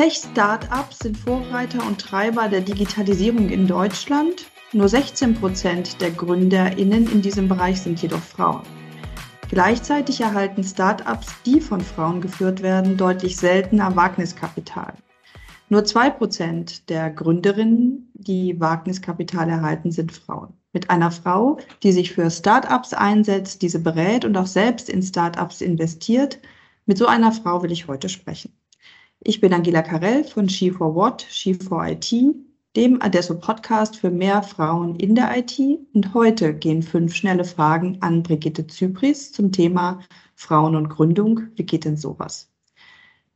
Tech-Startups sind Vorreiter und Treiber der Digitalisierung in Deutschland. Nur 16 Prozent der GründerInnen in diesem Bereich sind jedoch Frauen. Gleichzeitig erhalten Startups, die von Frauen geführt werden, deutlich seltener Wagniskapital. Nur zwei Prozent der Gründerinnen, die Wagniskapital erhalten, sind Frauen. Mit einer Frau, die sich für Startups einsetzt, diese berät und auch selbst in Startups investiert, mit so einer Frau will ich heute sprechen. Ich bin Angela Karell von She4What, She4IT, dem Adesso Podcast für mehr Frauen in der IT. Und heute gehen fünf schnelle Fragen an Brigitte Zypris zum Thema Frauen und Gründung. Wie geht denn sowas?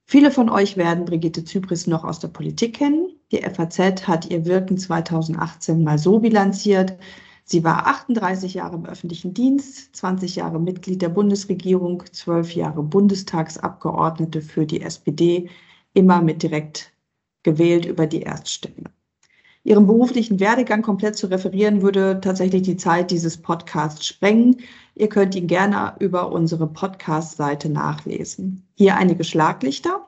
Viele von euch werden Brigitte Zypris noch aus der Politik kennen. Die FAZ hat ihr Wirken 2018 mal so bilanziert. Sie war 38 Jahre im öffentlichen Dienst, 20 Jahre Mitglied der Bundesregierung, 12 Jahre Bundestagsabgeordnete für die SPD, immer mit direkt gewählt über die Erststimme. Ihren beruflichen Werdegang komplett zu referieren, würde tatsächlich die Zeit dieses Podcasts sprengen. Ihr könnt ihn gerne über unsere Podcast-Seite nachlesen. Hier einige Schlaglichter.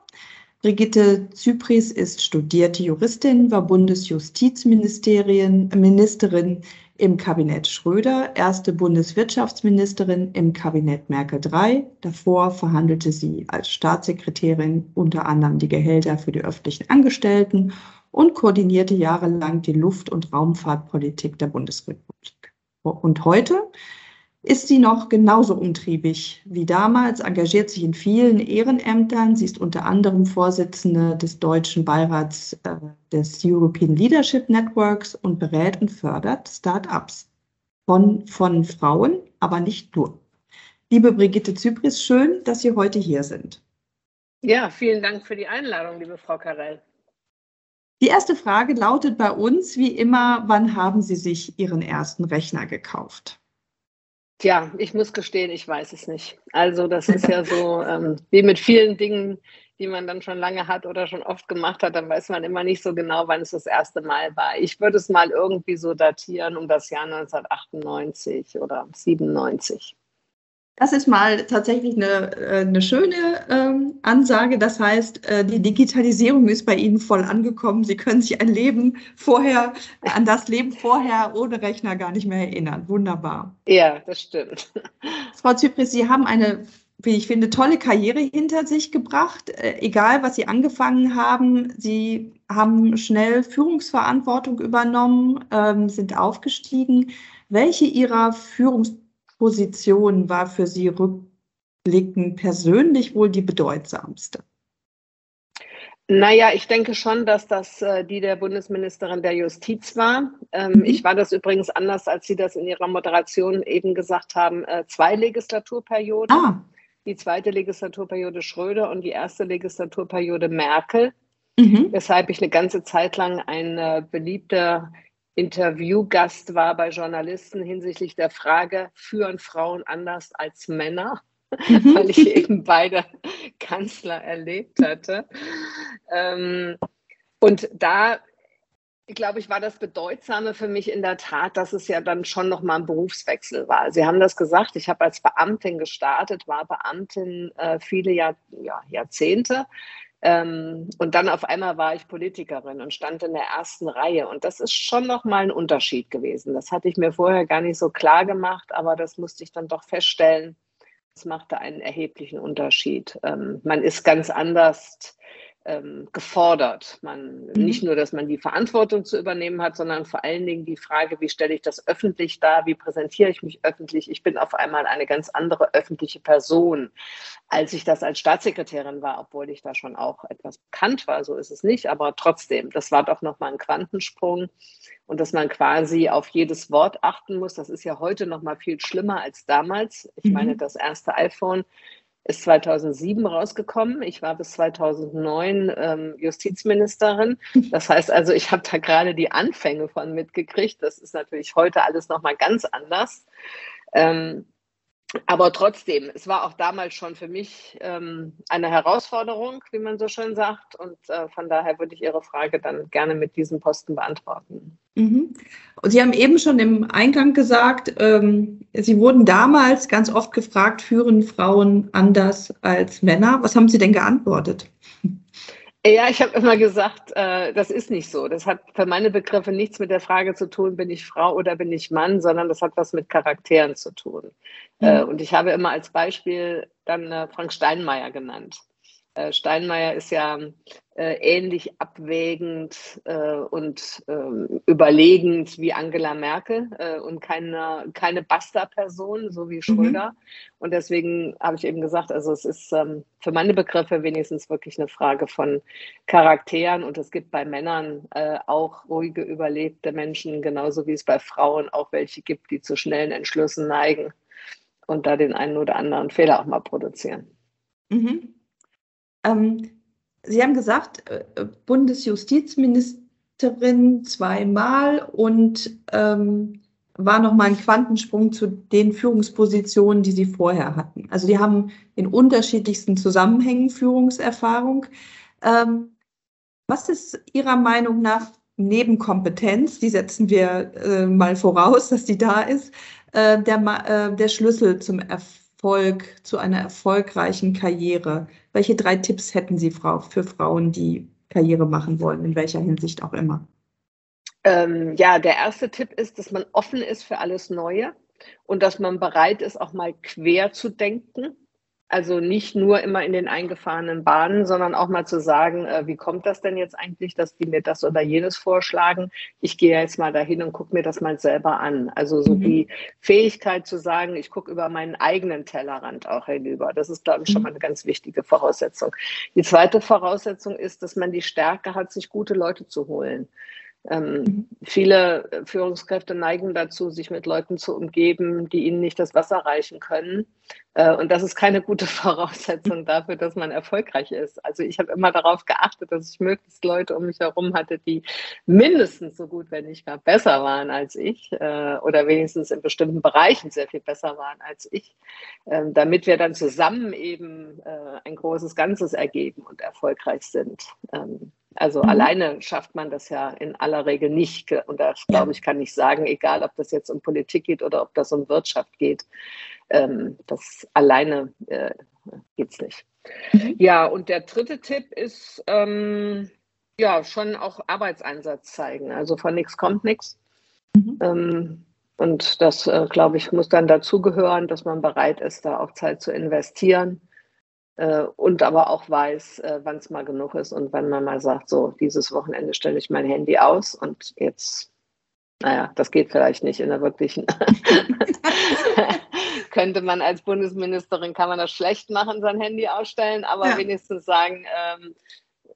Brigitte Zypris ist studierte Juristin, war Bundesjustizministerin, Ministerin im Kabinett Schröder, erste Bundeswirtschaftsministerin im Kabinett Merkel III. Davor verhandelte sie als Staatssekretärin unter anderem die Gehälter für die öffentlichen Angestellten und koordinierte jahrelang die Luft- und Raumfahrtpolitik der Bundesrepublik. Und heute ist sie noch genauso umtriebig wie damals, engagiert sich in vielen Ehrenämtern. Sie ist unter anderem Vorsitzende des deutschen Beirats äh, des European Leadership Networks und berät und fördert Start-ups von, von Frauen, aber nicht nur. Liebe Brigitte Zypris, schön, dass Sie heute hier sind. Ja, vielen Dank für die Einladung, liebe Frau Karell. Die erste Frage lautet bei uns wie immer, wann haben Sie sich Ihren ersten Rechner gekauft? Tja, ich muss gestehen, ich weiß es nicht. Also das ist ja so ähm, wie mit vielen Dingen, die man dann schon lange hat oder schon oft gemacht hat, dann weiß man immer nicht so genau, wann es das erste Mal war. Ich würde es mal irgendwie so datieren um das Jahr 1998 oder 97. Das ist mal tatsächlich eine, äh, eine schöne ähm, Ansage. Das heißt, äh, die Digitalisierung ist bei Ihnen voll angekommen. Sie können sich ein Leben vorher, an das Leben vorher ohne Rechner gar nicht mehr erinnern. Wunderbar. Ja, das stimmt. Frau Zypris, Sie haben eine, wie ich finde, tolle Karriere hinter sich gebracht. Äh, egal, was Sie angefangen haben, Sie haben schnell Führungsverantwortung übernommen, ähm, sind aufgestiegen. Welche Ihrer Führungspositionen Position war für Sie rückblickend persönlich wohl die bedeutsamste? Naja, ich denke schon, dass das äh, die der Bundesministerin der Justiz war. Ähm, mhm. Ich war das übrigens anders, als Sie das in Ihrer Moderation eben gesagt haben, äh, zwei Legislaturperioden. Ah. Die zweite Legislaturperiode Schröder und die erste Legislaturperiode Merkel. Mhm. Weshalb ich eine ganze Zeit lang ein äh, beliebter Interviewgast war bei Journalisten hinsichtlich der Frage, führen Frauen anders als Männer? Mhm. Weil ich eben beide Kanzler erlebt hatte. Ähm, und da, glaube ich, war das Bedeutsame für mich in der Tat, dass es ja dann schon nochmal ein Berufswechsel war. Sie haben das gesagt, ich habe als Beamtin gestartet, war Beamtin äh, viele Jahr, ja, Jahrzehnte ähm, und dann auf einmal war ich Politikerin und stand in der ersten Reihe. Und das ist schon nochmal ein Unterschied gewesen. Das hatte ich mir vorher gar nicht so klar gemacht, aber das musste ich dann doch feststellen. Es machte einen erheblichen Unterschied. Ähm, man ist ganz anders ähm, gefordert. Man, mhm. Nicht nur, dass man die Verantwortung zu übernehmen hat, sondern vor allen Dingen die Frage, wie stelle ich das öffentlich dar, wie präsentiere ich mich öffentlich. Ich bin auf einmal eine ganz andere öffentliche Person, als ich das als Staatssekretärin war, obwohl ich da schon auch etwas bekannt war, so ist es nicht, aber trotzdem, das war doch nochmal ein Quantensprung und dass man quasi auf jedes Wort achten muss. Das ist ja heute nochmal viel schlimmer als damals. Ich meine, mhm. das erste iPhone ist 2007 rausgekommen. Ich war bis 2009 ähm, Justizministerin. Das heißt also, ich habe da gerade die Anfänge von mitgekriegt. Das ist natürlich heute alles nochmal ganz anders. Ähm, aber trotzdem, es war auch damals schon für mich ähm, eine Herausforderung, wie man so schön sagt. Und äh, von daher würde ich Ihre Frage dann gerne mit diesem Posten beantworten. Mhm. Und Sie haben eben schon im Eingang gesagt, ähm, Sie wurden damals ganz oft gefragt, führen Frauen anders als Männer? Was haben Sie denn geantwortet? Ja, ich habe immer gesagt, äh, das ist nicht so. Das hat für meine Begriffe nichts mit der Frage zu tun, bin ich Frau oder bin ich Mann, sondern das hat was mit Charakteren zu tun. Mhm. Äh, und ich habe immer als Beispiel dann äh, Frank Steinmeier genannt. Äh, Steinmeier ist ja äh, ähnlich abwägend äh, und ähm, überlegend wie Angela Merkel und keine, keine Basta-Person, so wie mhm. Schröder. Mhm. Und deswegen habe ich eben gesagt, also es ist ähm, für meine Begriffe wenigstens wirklich eine Frage von Charakteren und es gibt bei Männern auch ruhige, überlebte Menschen, genauso wie es bei Frauen auch welche gibt, die zu schnellen Entschlüssen neigen und da den einen oder anderen Fehler auch mal produzieren. Mhm. Ähm, Sie haben gesagt, äh, Bundesjustizministerin zweimal und ähm, war nochmal ein Quantensprung zu den Führungspositionen, die Sie vorher hatten. Also die haben in unterschiedlichsten Zusammenhängen Führungserfahrung. Ähm, was ist Ihrer Meinung nach Nebenkompetenz, die setzen wir äh, mal voraus, dass die da ist, äh, der, äh, der Schlüssel zum Erfolg? Erfolg, zu einer erfolgreichen Karriere? Welche drei Tipps hätten Sie für Frauen, die Karriere machen wollen, in welcher Hinsicht auch immer? Ähm, ja, der erste Tipp ist, dass man offen ist für alles Neue und dass man bereit ist, auch mal quer zu denken also nicht nur immer in den eingefahrenen Bahnen, sondern auch mal zu sagen, äh, wie kommt das denn jetzt eigentlich, dass die mir das oder jenes vorschlagen? Ich gehe jetzt mal dahin und gucke mir das mal selber an. Also so mhm. die Fähigkeit zu sagen, ich gucke über meinen eigenen Tellerrand auch hinüber. Das ist, glaube ich, schon mhm. mal eine ganz wichtige Voraussetzung. Die zweite Voraussetzung ist, dass man die Stärke hat, sich gute Leute zu holen. Ähm, mhm. Viele Führungskräfte neigen dazu, sich mit Leuten zu umgeben, die ihnen nicht das Wasser reichen können. Äh, und das ist keine gute Voraussetzung dafür, dass man erfolgreich ist. Also ich habe immer darauf geachtet, dass ich möglichst Leute um mich herum hatte, die mindestens so gut, wenn nicht gar besser waren als ich äh, oder wenigstens in bestimmten Bereichen sehr viel besser waren als ich, äh, damit wir dann zusammen eben äh, ein großes Ganzes ergeben und erfolgreich sind. Ähm, also mhm. alleine schafft man das ja in aller Regel nicht. Und das, glaube ich, kann ich sagen, egal ob das jetzt um Politik geht oder ob das um Wirtschaft geht. Ähm, das alleine äh, geht es nicht. Mhm. Ja, und der dritte Tipp ist, ähm, ja, schon auch Arbeitseinsatz zeigen. Also von nichts kommt nichts. Mhm. Ähm, und das, äh, glaube ich, muss dann dazugehören, dass man bereit ist, da auch Zeit zu investieren äh, und aber auch weiß, äh, wann es mal genug ist und wann man mal sagt, so, dieses Wochenende stelle ich mein Handy aus und jetzt, naja, das geht vielleicht nicht in der wirklichen. Könnte man als Bundesministerin, kann man das schlecht machen, sein Handy ausstellen, aber ja. wenigstens sagen, ähm,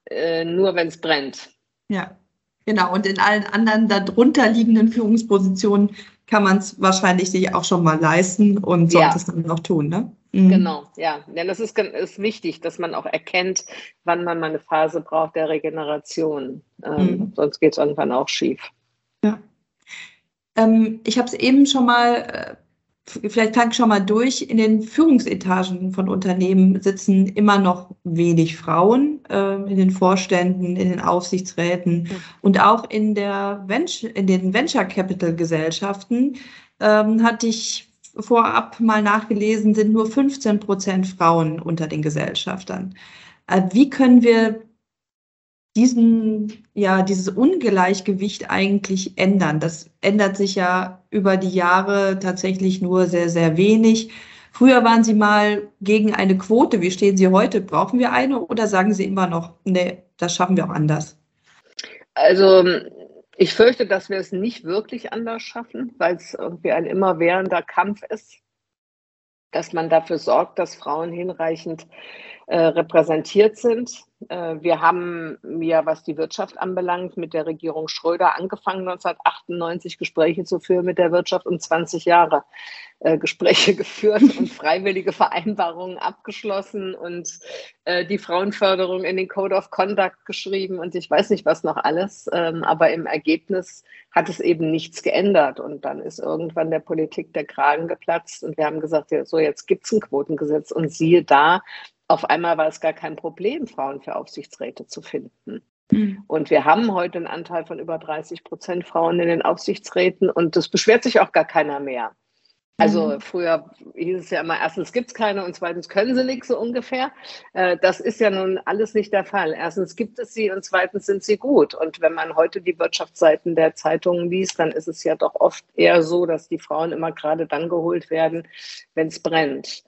äh, nur wenn es brennt. Ja, genau. Und in allen anderen darunter liegenden Führungspositionen kann man es wahrscheinlich sich auch schon mal leisten und sollte ja. es dann noch tun, ne? Mhm. Genau, ja. Denn das ist, ist wichtig, dass man auch erkennt, wann man mal eine Phase braucht der Regeneration. Ähm, mhm. Sonst geht es irgendwann auch schief. Ja. Ähm, ich habe es eben schon mal, äh, vielleicht ich schon mal durch. In den Führungsetagen von Unternehmen sitzen immer noch wenig Frauen, in den Vorständen, in den Aufsichtsräten mhm. und auch in, der Venture, in den Venture Capital Gesellschaften ähm, hatte ich vorab mal nachgelesen, sind nur 15 Prozent Frauen unter den Gesellschaftern. Äh, wie können wir diesen, ja, dieses Ungleichgewicht eigentlich ändern? Das ändert sich ja über die Jahre tatsächlich nur sehr, sehr wenig. Früher waren Sie mal gegen eine Quote. Wie stehen Sie heute? Brauchen wir eine oder sagen Sie immer noch, nee, das schaffen wir auch anders? Also ich fürchte, dass wir es nicht wirklich anders schaffen, weil es irgendwie ein immerwährender Kampf ist, dass man dafür sorgt, dass Frauen hinreichend äh, repräsentiert sind. Äh, wir haben ja, was die Wirtschaft anbelangt, mit der Regierung Schröder angefangen, 1998 Gespräche zu führen mit der Wirtschaft und 20 Jahre äh, Gespräche geführt und freiwillige Vereinbarungen abgeschlossen und äh, die Frauenförderung in den Code of Conduct geschrieben und ich weiß nicht was noch alles. Ähm, aber im Ergebnis hat es eben nichts geändert. Und dann ist irgendwann der Politik der Kragen geplatzt und wir haben gesagt, so jetzt gibt es ein Quotengesetz und siehe da, auf einmal war es gar kein Problem, Frauen für Aufsichtsräte zu finden. Mhm. Und wir haben heute einen Anteil von über 30 Prozent Frauen in den Aufsichtsräten und das beschwert sich auch gar keiner mehr. Also mhm. früher hieß es ja immer, erstens gibt es keine und zweitens können sie nichts so ungefähr. Äh, das ist ja nun alles nicht der Fall. Erstens gibt es sie und zweitens sind sie gut. Und wenn man heute die Wirtschaftsseiten der Zeitungen liest, dann ist es ja doch oft eher so, dass die Frauen immer gerade dann geholt werden, wenn es brennt.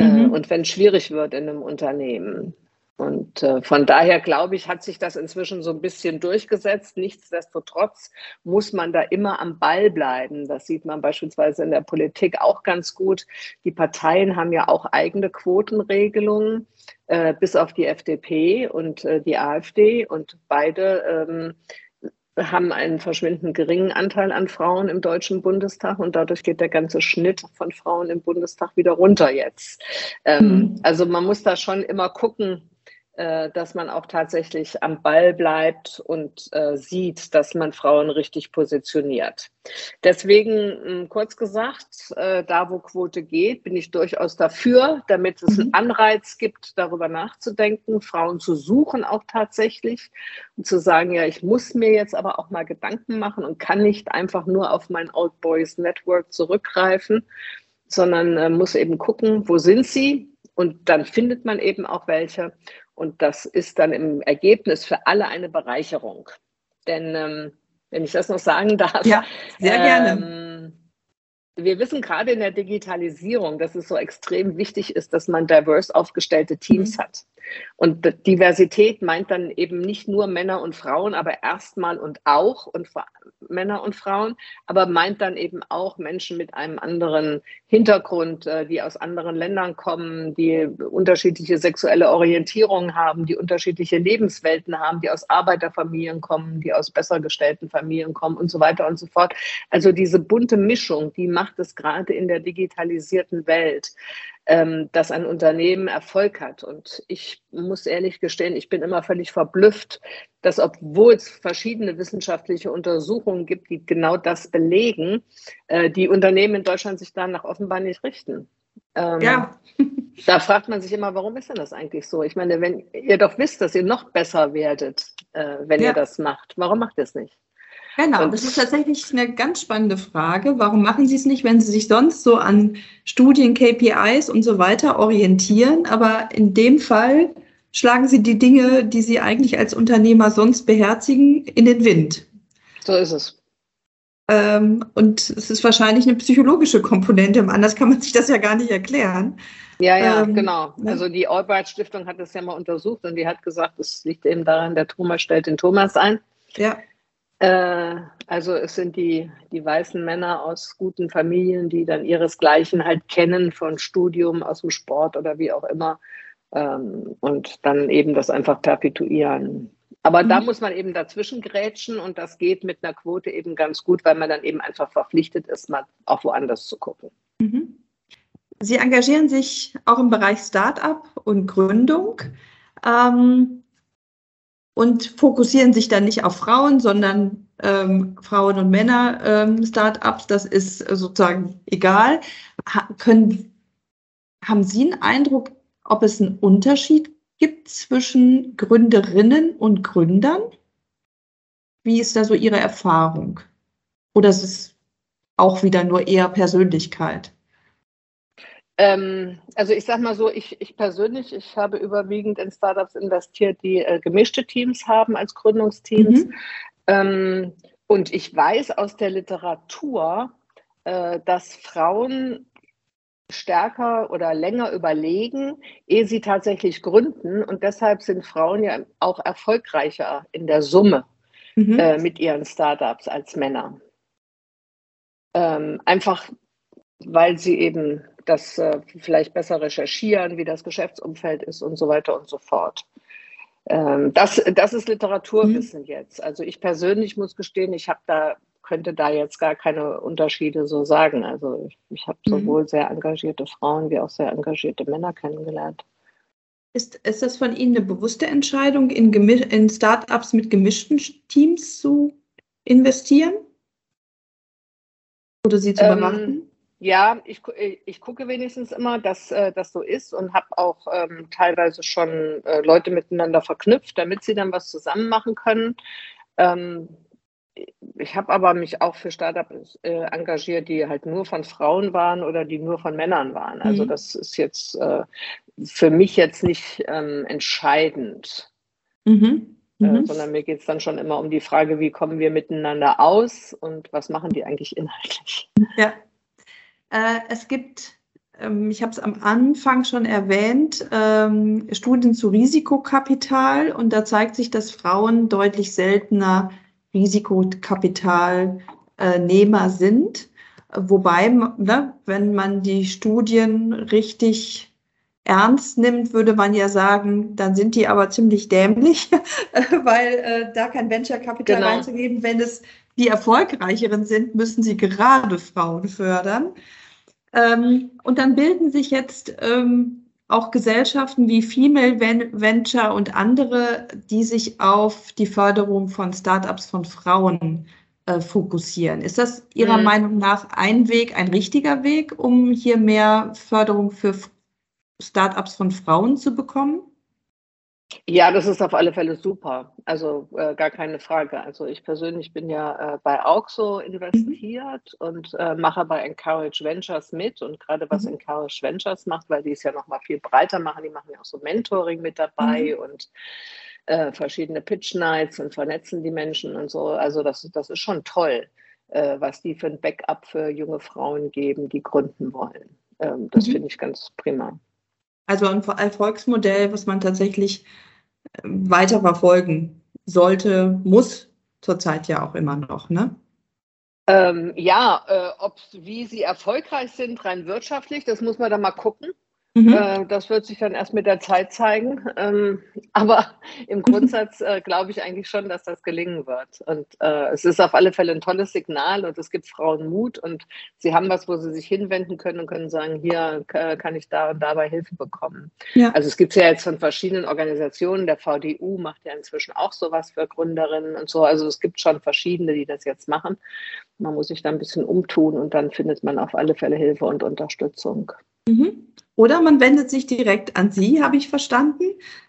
Äh, mhm. Und wenn es schwierig wird in einem Unternehmen. Und äh, von daher glaube ich, hat sich das inzwischen so ein bisschen durchgesetzt. Nichtsdestotrotz muss man da immer am Ball bleiben. Das sieht man beispielsweise in der Politik auch ganz gut. Die Parteien haben ja auch eigene Quotenregelungen, äh, bis auf die FDP und äh, die AfD. Und beide ähm, haben einen verschwindend geringen Anteil an Frauen im Deutschen Bundestag und dadurch geht der ganze Schnitt von Frauen im Bundestag wieder runter jetzt. Ähm, mhm. Also man muss da schon immer gucken, dass man auch tatsächlich am Ball bleibt und äh, sieht, dass man Frauen richtig positioniert. Deswegen kurz gesagt, äh, da wo Quote geht, bin ich durchaus dafür, damit es einen mhm. Anreiz gibt, darüber nachzudenken, Frauen zu suchen auch tatsächlich und zu sagen, ja, ich muss mir jetzt aber auch mal Gedanken machen und kann nicht einfach nur auf mein Old Boys Network zurückgreifen, sondern äh, muss eben gucken, wo sind sie, und dann findet man eben auch welche. Und das ist dann im Ergebnis für alle eine Bereicherung. Denn ähm, wenn ich das noch sagen darf. Ja, sehr gerne. Wir wissen gerade in der Digitalisierung, dass es so extrem wichtig ist, dass man divers aufgestellte Teams mhm. hat. Und Diversität meint dann eben nicht nur Männer und Frauen, aber erstmal und auch und Männer und Frauen, aber meint dann eben auch Menschen mit einem anderen Hintergrund, äh, die aus anderen Ländern kommen, die unterschiedliche sexuelle Orientierungen haben, die unterschiedliche Lebenswelten haben, die aus Arbeiterfamilien kommen, die aus besser gestellten Familien kommen und so weiter und so fort. Also diese bunte Mischung, die macht es gerade in der digitalisierten Welt ähm, dass ein Unternehmen Erfolg hat. Und ich muss ehrlich gestehen, ich bin immer völlig verblüfft, dass obwohl es verschiedene wissenschaftliche Untersuchungen gibt, die genau das belegen, äh, die Unternehmen in Deutschland sich danach offenbar nicht richten. Ähm, ja. da fragt man sich immer, warum ist denn das eigentlich so? Ich meine, wenn ihr doch wisst, dass ihr noch besser werdet, äh, wenn ja. ihr das macht, warum macht ihr es nicht? Genau, das ist tatsächlich eine ganz spannende Frage. Warum machen Sie es nicht, wenn Sie sich sonst so an Studien, KPIs und so weiter orientieren? Aber in dem Fall schlagen Sie die Dinge, die Sie eigentlich als Unternehmer sonst beherzigen, in den Wind. So ist es. Ähm, und es ist wahrscheinlich eine psychologische Komponente. Anders kann man sich das ja gar nicht erklären. Ja, ja, ähm, genau. Ne? Also die Albright Stiftung hat das ja mal untersucht und die hat gesagt, es liegt eben daran, der Thomas stellt den Thomas ein. Ja. Äh, also es sind die, die weißen Männer aus guten Familien, die dann ihresgleichen halt kennen von Studium, aus dem Sport oder wie auch immer ähm, und dann eben das einfach perpetuieren. Aber mhm. da muss man eben dazwischen grätschen und das geht mit einer Quote eben ganz gut, weil man dann eben einfach verpflichtet ist, mal auch woanders zu gucken. Mhm. Sie engagieren sich auch im Bereich Start-up und Gründung. Ähm, und fokussieren sich dann nicht auf Frauen, sondern ähm, Frauen und Männer ähm, Startups. Das ist sozusagen egal. Ha können, haben Sie einen Eindruck, ob es einen Unterschied gibt zwischen Gründerinnen und Gründern? Wie ist da so Ihre Erfahrung? Oder ist es auch wieder nur eher Persönlichkeit? Ähm, also ich sage mal so, ich, ich, persönlich, ich habe überwiegend in Startups investiert, die äh, gemischte Teams haben als Gründungsteams. Mhm. Ähm, und ich weiß aus der Literatur, äh, dass Frauen stärker oder länger überlegen, ehe sie tatsächlich gründen. Und deshalb sind Frauen ja auch erfolgreicher in der Summe mhm. äh, mit ihren Startups als Männer. Ähm, einfach weil sie eben das äh, vielleicht besser recherchieren, wie das Geschäftsumfeld ist und so weiter und so fort. Ähm, das, das ist Literaturwissen mhm. jetzt. Also ich persönlich muss gestehen, ich habe da könnte da jetzt gar keine Unterschiede so sagen. Also ich, ich habe mhm. sowohl sehr engagierte Frauen wie auch sehr engagierte Männer kennengelernt. Ist, ist das von Ihnen eine bewusste Entscheidung, in, in Startups mit gemischten Teams zu investieren? Oder sie zu ähm, beraten? Ja, ich, ich gucke wenigstens immer, dass äh, das so ist und habe auch ähm, teilweise schon äh, Leute miteinander verknüpft, damit sie dann was zusammen machen können. Ähm, ich habe aber mich auch für Startups äh, engagiert, die halt nur von Frauen waren oder die nur von Männern waren. Also mhm. das ist jetzt äh, für mich jetzt nicht ähm, entscheidend. Mhm. Äh, mhm. sondern mir geht es dann schon immer um die Frage, wie kommen wir miteinander aus und was machen die eigentlich inhaltlich. Ja. Äh, es gibt ähm, ich habe es am Anfang schon erwähnt, ähm, Studien zu Risikokapital und da zeigt sich, dass Frauen deutlich seltener Risikokapitalnehmer sind. Wobei, ne, wenn man die Studien richtig ernst nimmt, würde man ja sagen, dann sind die aber ziemlich dämlich, weil äh, da kein Venture-Kapital genau. reinzugeben, wenn es die erfolgreicheren sind, müssen sie gerade Frauen fördern. Ähm, und dann bilden sich jetzt ähm, auch Gesellschaften wie Female Venture und andere, die sich auf die Förderung von Startups von Frauen äh, fokussieren. Ist das Ihrer mhm. Meinung nach ein Weg, ein richtiger Weg, um hier mehr Förderung für Startups von Frauen zu bekommen? Ja, das ist auf alle Fälle super. Also äh, gar keine Frage. Also ich persönlich bin ja äh, bei Auxo investiert mhm. und äh, mache bei Encourage Ventures mit. Und gerade was mhm. Encourage Ventures macht, weil die es ja noch mal viel breiter machen, die machen ja auch so Mentoring mit dabei mhm. und äh, verschiedene Pitch Nights und vernetzen die Menschen und so. Also das, das ist schon toll, äh, was die für ein Backup für junge Frauen geben, die gründen wollen. Ähm, das mhm. finde ich ganz prima. Also ein Erfolgsmodell, was man tatsächlich äh, weiter verfolgen sollte, muss zurzeit ja auch immer noch, ne? Ähm, ja, äh, ob, wie sie erfolgreich sind, rein wirtschaftlich, das muss man dann mal gucken. Mhm. Äh, das wird sich dann erst mit der Zeit zeigen. Ähm, aber im Grundsatz äh, glaube ich eigentlich schon, dass das gelingen wird. Und äh, es ist auf alle Fälle ein tolles Signal und es gibt Frauen Mut und sie haben was, wo sie sich hinwenden können und können sagen, hier kann ich da und dabei Hilfe bekommen. Ja. Also es gibt ja jetzt von verschiedenen Organisationen, der VDU macht ja inzwischen auch sowas für Gründerinnen und so. Also es gibt schon verschiedene, die das jetzt machen. Man muss sich da ein bisschen umtun und dann findet man auf alle Fälle Hilfe und Unterstützung. Mhm. Oder man wendet sich direkt an Sie, habe ich verstanden.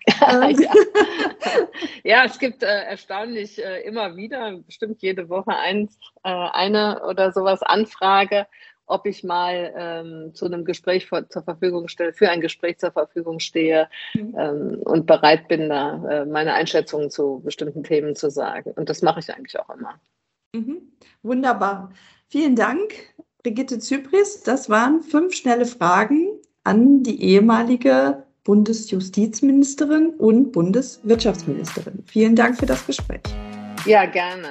ja. ja. es gibt äh, erstaunlich äh, immer wieder, bestimmt jede Woche eins, äh, eine oder sowas Anfrage, ob ich mal ähm, zu einem Gespräch vor, zur Verfügung stelle, für ein Gespräch zur Verfügung stehe mhm. ähm, und bereit bin, da äh, meine Einschätzungen zu bestimmten Themen zu sagen. Und das mache ich eigentlich auch immer. Mhm. Wunderbar. Vielen Dank, Brigitte Zypris. Das waren fünf schnelle Fragen an die ehemalige Bundesjustizministerin und Bundeswirtschaftsministerin. Vielen Dank für das Gespräch. Ja, gerne.